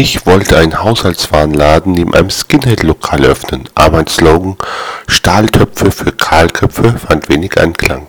Ich wollte einen Haushaltswarenladen neben einem Skinhead-Lokal öffnen, aber mein Slogan »Stahltöpfe für Kahlköpfe« fand wenig Anklang.